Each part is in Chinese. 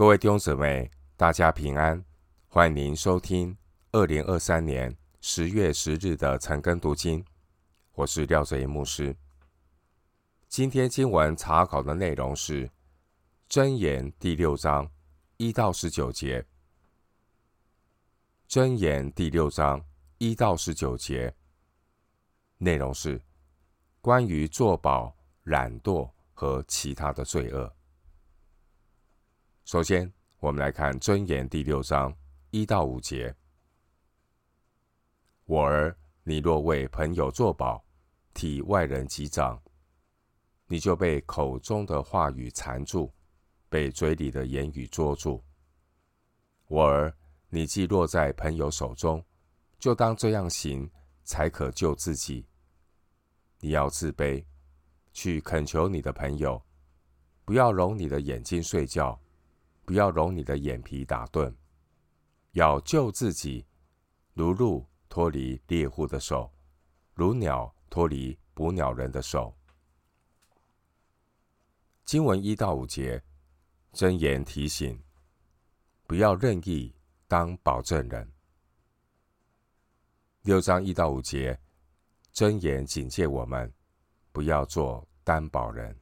各位弟兄姊妹，大家平安，欢迎您收听二零二三年十月十日的晨更读经。我是廖泽一牧师。今天经文查考的内容是《箴言》第六章一到十九节，《箴言》第六章一到十九节内容是关于作保、懒惰和其他的罪恶。首先，我们来看《箴言》第六章一到五节：“我儿，你若为朋友作保，替外人击掌，你就被口中的话语缠住，被嘴里的言语捉住。我儿，你既落在朋友手中，就当这样行，才可救自己。你要自卑，去恳求你的朋友，不要揉你的眼睛睡觉。”不要揉你的眼皮打盹，要救自己，如鹿脱离猎户的手，如鸟脱离捕鸟人的手。经文一到五节，箴言提醒：不要任意当保证人。六章一到五节，箴言警戒我们不要做担保人，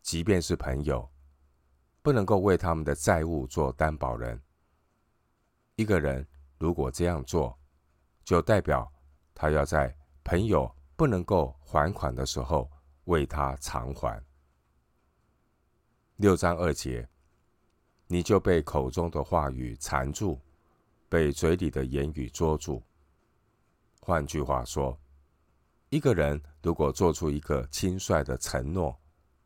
即便是朋友。不能够为他们的债务做担保人。一个人如果这样做，就代表他要在朋友不能够还款的时候为他偿还。六章二节，你就被口中的话语缠住，被嘴里的言语捉住。换句话说，一个人如果做出一个轻率的承诺，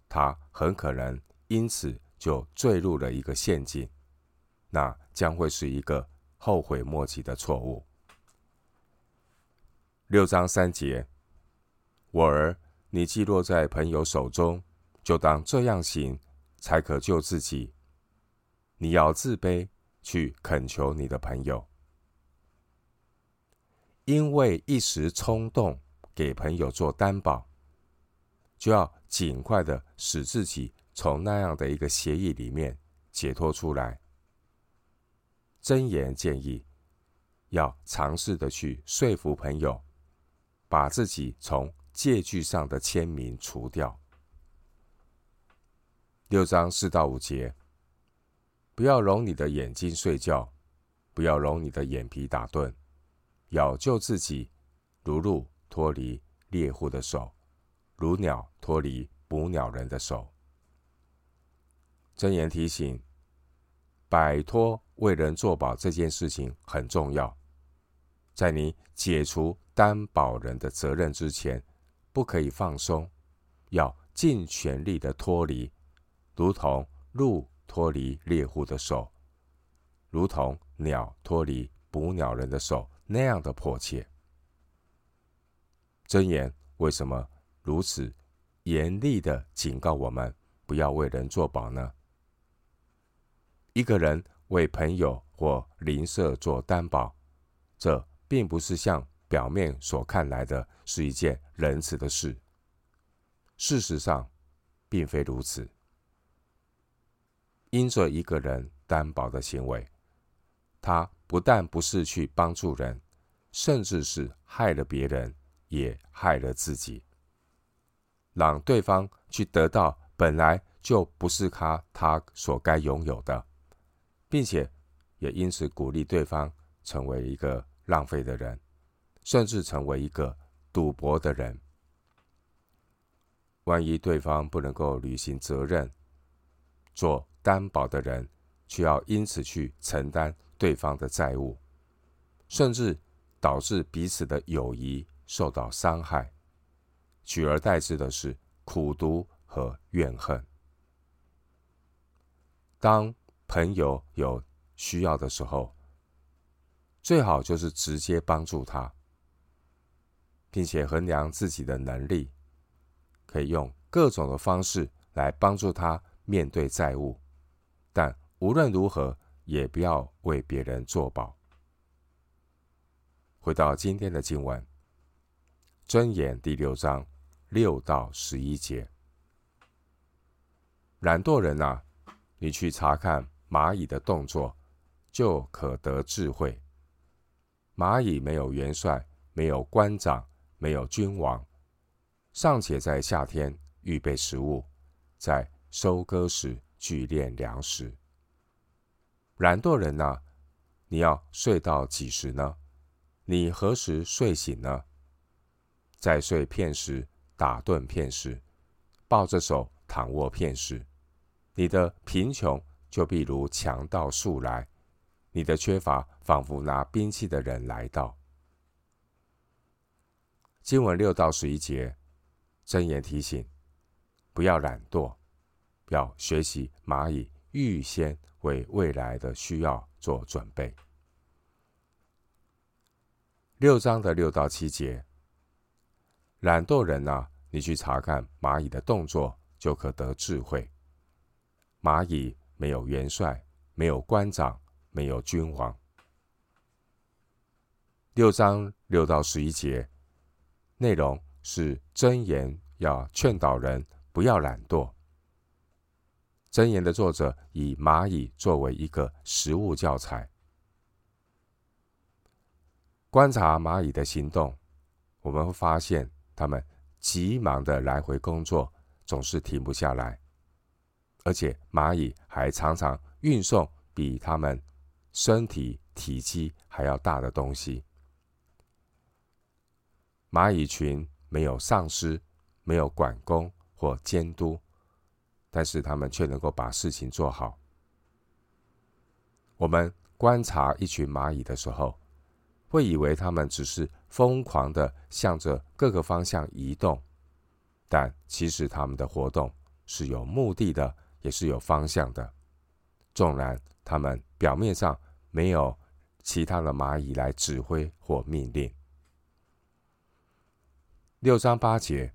他很可能因此。就坠入了一个陷阱，那将会是一个后悔莫及的错误。六章三节，我儿，你既落在朋友手中，就当这样行，才可救自己。你要自卑，去恳求你的朋友，因为一时冲动给朋友做担保，就要尽快的使自己。从那样的一个协议里面解脱出来，箴言建议要尝试的去说服朋友，把自己从借据上的签名除掉。六章四到五节，不要揉你的眼睛睡觉，不要揉你的眼皮打盹，要救自己，如鹿脱离猎户的手，如鸟脱离捕鸟人的手。箴言提醒：摆脱为人作保这件事情很重要。在你解除担保人的责任之前，不可以放松，要尽全力的脱离，如同鹿脱离猎户的手，如同鸟脱离捕鸟人的手那样的迫切。箴言为什么如此严厉的警告我们不要为人作保呢？一个人为朋友或邻舍做担保，这并不是像表面所看来的是一件仁慈的事。事实上，并非如此。因着一个人担保的行为，他不但不是去帮助人，甚至是害了别人，也害了自己，让对方去得到本来就不是他他所该拥有的。并且也因此鼓励对方成为一个浪费的人，甚至成为一个赌博的人。万一对方不能够履行责任，做担保的人却要因此去承担对方的债务，甚至导致彼此的友谊受到伤害，取而代之的是苦读和怨恨。当朋友有需要的时候，最好就是直接帮助他，并且衡量自己的能力，可以用各种的方式来帮助他面对债务。但无论如何，也不要为别人作保。回到今天的经文，《箴言》第六章六到十一节，懒惰人啊！你去查看蚂蚁的动作，就可得智慧。蚂蚁没有元帅，没有官长，没有君王，尚且在夏天预备食物，在收割时聚敛粮食。懒惰人啊，你要睡到几时呢？你何时睡醒呢？再睡片时，打盹片时，抱着手躺卧片时，你的贫穷就必如强盗速来。你的缺乏，仿佛拿兵器的人来到。经文六到十一节，箴言提醒：不要懒惰，要学习蚂蚁预先为未来的需要做准备。六章的六到七节，懒惰人啊，你去查看蚂蚁的动作，就可得智慧。蚂蚁没有元帅，没有官长。没有君王。六章六到十一节内容是箴言，要劝导人不要懒惰。箴言的作者以蚂蚁作为一个实物教材，观察蚂蚁的行动，我们会发现它们急忙的来回工作，总是停不下来，而且蚂蚁还常常运送比它们身体体积还要大的东西，蚂蚁群没有上司，没有管工或监督，但是他们却能够把事情做好。我们观察一群蚂蚁的时候，会以为他们只是疯狂的向着各个方向移动，但其实他们的活动是有目的的，也是有方向的。纵然他们表面上，没有其他的蚂蚁来指挥或命令。六章八节，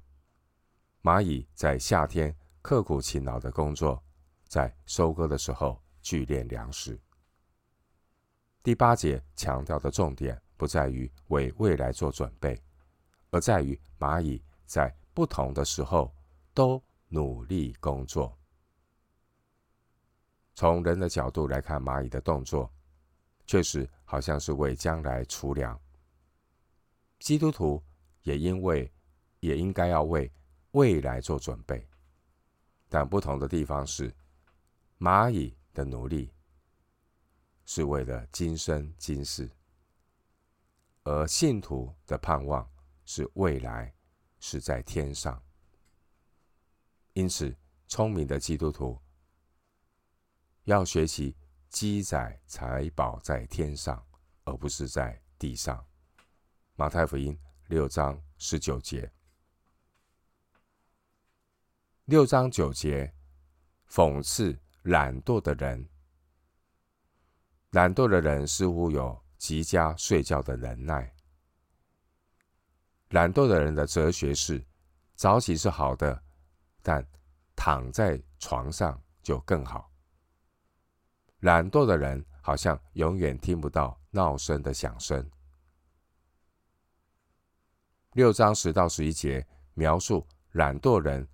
蚂蚁在夏天刻苦勤劳的工作，在收割的时候聚敛粮食。第八节强调的重点不在于为未来做准备，而在于蚂蚁在不同的时候都努力工作。从人的角度来看，蚂蚁的动作。确实好像是为将来储粮。基督徒也因为也应该要为未来做准备，但不同的地方是，蚂蚁的努力是为了今生今世，而信徒的盼望是未来是在天上。因此，聪明的基督徒要学习。积载财宝在天上，而不是在地上。马太福音六章十九节，六章九节讽刺懒惰的人。懒惰的人似乎有极佳睡觉的能耐。懒惰的人的哲学是：早起是好的，但躺在床上就更好。懒惰的人好像永远听不到闹声的响声。六章十到十一节描述懒惰人，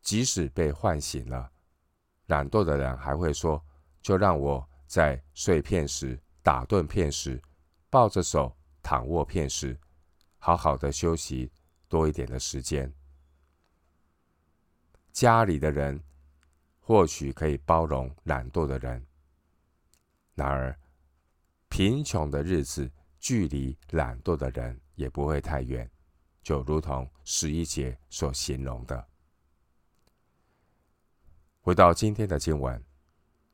即使被唤醒了，懒惰的人还会说：“就让我在睡片时、打盹片时、抱着手躺卧片时，好好的休息多一点的时间。”家里的人或许可以包容懒惰的人。然而，贫穷的日子距离懒惰的人也不会太远，就如同十一节所形容的。回到今天的经文，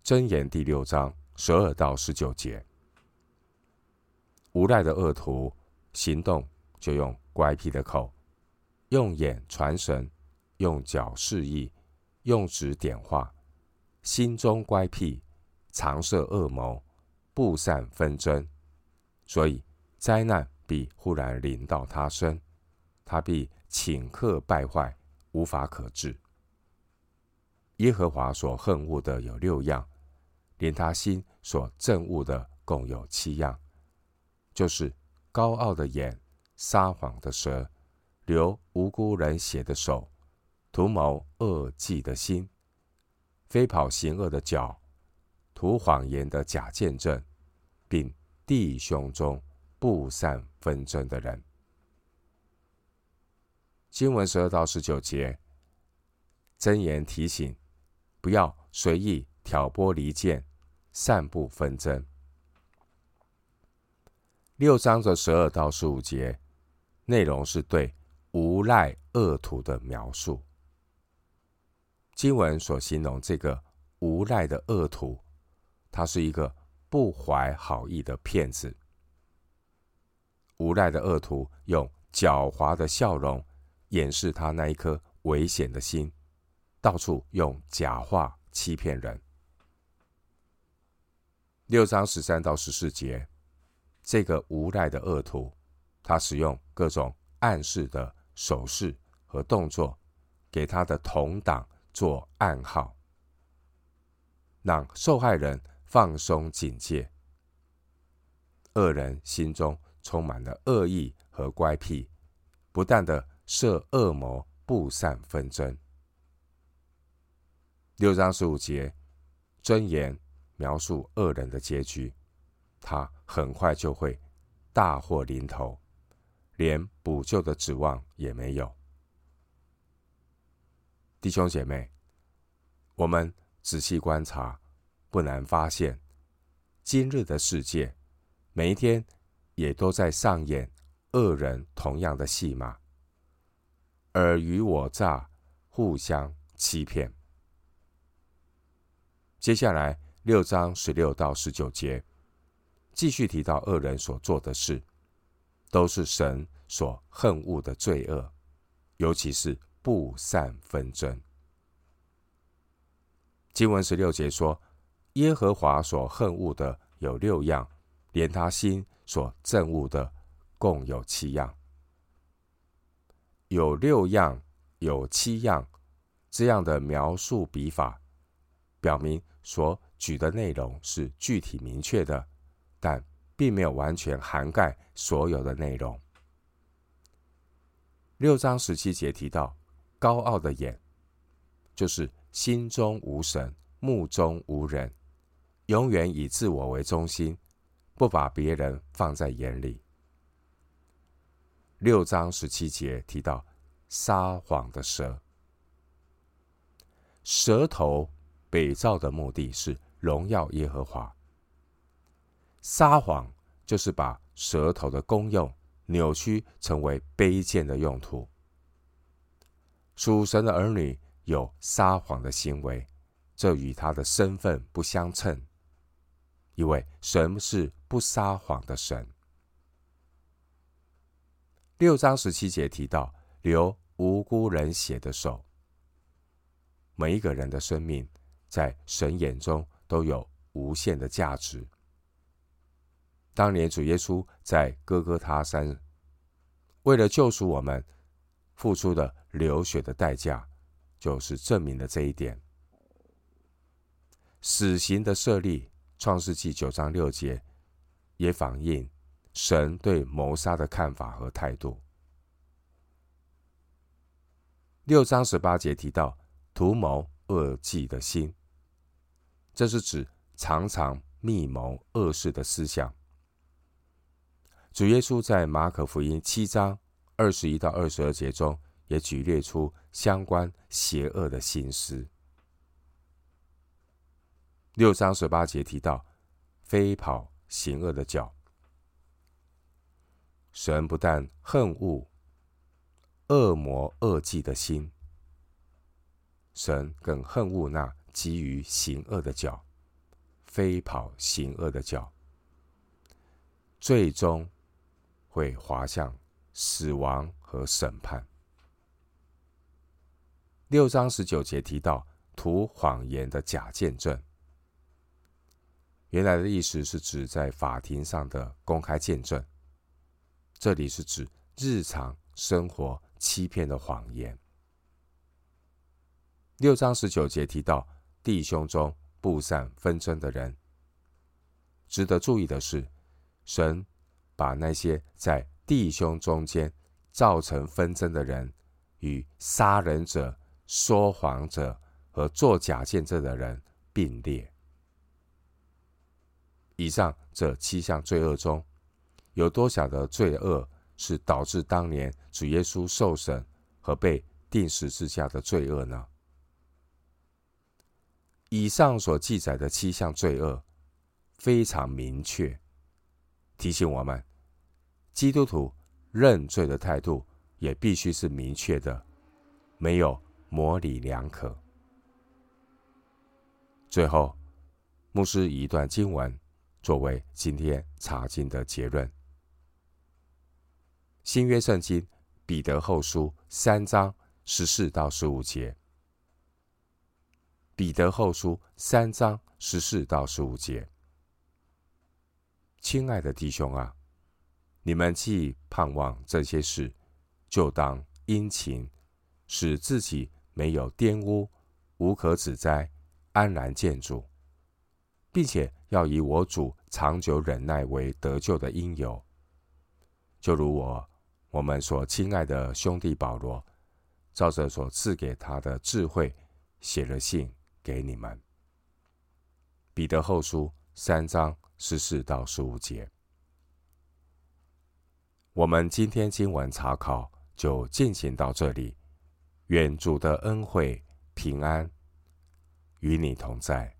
箴言第六章十二到十九节：无赖的恶徒行动就用乖僻的口，用眼传神，用脚示意，用指点画，心中乖僻。常设恶谋，布散纷争，所以灾难必忽然临到他身，他必顷刻败坏，无法可治。耶和华所恨恶的有六样，连他心所憎恶的共有七样，就是高傲的眼、撒谎的舌、流无辜人血的手、图谋恶计的心、飞跑行恶的脚，吐谎言的假见证，并弟兄中布散纷争的人。经文十二到十九节，箴言提醒，不要随意挑拨离间，散布纷争。六章的十二到十五节，内容是对无赖恶徒的描述。经文所形容这个无赖的恶徒，他是一个不怀好意的骗子。无赖的恶徒用狡猾的笑容。掩饰他那一颗危险的心，到处用假话欺骗人。六章十三到十四节，这个无赖的恶徒，他使用各种暗示的手势和动作，给他的同党做暗号，让受害人放松警戒。恶人心中充满了恶意和乖僻，不断的。设恶魔，布散纷争。六章十五节，箴言描述恶人的结局，他很快就会大祸临头，连补救的指望也没有。弟兄姐妹，我们仔细观察，不难发现，今日的世界，每一天也都在上演恶人同样的戏码。尔虞我诈，互相欺骗。接下来六章十六到十九节，继续提到恶人所做的事，都是神所恨恶的罪恶，尤其是布散纷争。经文十六节说，耶和华所恨恶的有六样，连他心所憎恶的共有七样。有六样，有七样，这样的描述笔法，表明所举的内容是具体明确的，但并没有完全涵盖所有的内容。六章十七节提到，高傲的眼，就是心中无神，目中无人，永远以自我为中心，不把别人放在眼里。六章十七节提到撒谎的蛇，舌头被造的目的是荣耀耶和华。撒谎就是把舌头的功用扭曲成为卑贱的用途。属神的儿女有撒谎的行为，这与他的身份不相称，因为神是不撒谎的神。六章十七节提到流无辜人血的手，每一个人的生命在神眼中都有无限的价值。当年主耶稣在哥哥他山为了救赎我们，付出的流血的代价，就是证明了这一点。死刑的设立，创世纪九章六节也反映。神对谋杀的看法和态度。六章十八节提到图谋恶计的心，这是指常常密谋恶事的思想。主耶稣在马可福音七章二十一到二十二节中也举列出相关邪恶的心思。六章十八节提到飞跑行恶的脚。神不但恨恶恶魔恶计的心，神更恨恶那急于行恶的脚，飞跑行恶的脚，最终会滑向死亡和审判。六章十九节提到吐谎言的假见证，原来的意思是指在法庭上的公开见证。这里是指日常生活欺骗的谎言。六章十九节提到弟兄中布散纷争的人，值得注意的是，神把那些在弟兄中间造成纷争的人，与杀人者、说谎者、和作假见证的人并列。以上这七项罪恶中，有多少的罪恶是导致当年主耶稣受审和被钉十字架的罪恶呢？以上所记载的七项罪恶非常明确，提醒我们，基督徒认罪的态度也必须是明确的，没有模棱两可。最后，牧师一段经文作为今天查经的结论：新约圣经彼得后书三章十四到十五节。彼得后书三章十四到十五节，亲爱的弟兄啊，你们既盼望这些事，就当殷勤，使自己没有玷污，无可指摘，安然见主，并且要以我主长久忍耐为得救的因由。就如我我们所亲爱的兄弟保罗，照着所赐给他的智慧，写了信。给你们，《彼得后书》三章十四到十五节。我们今天经文查考就进行到这里。愿主的恩惠平安与你同在。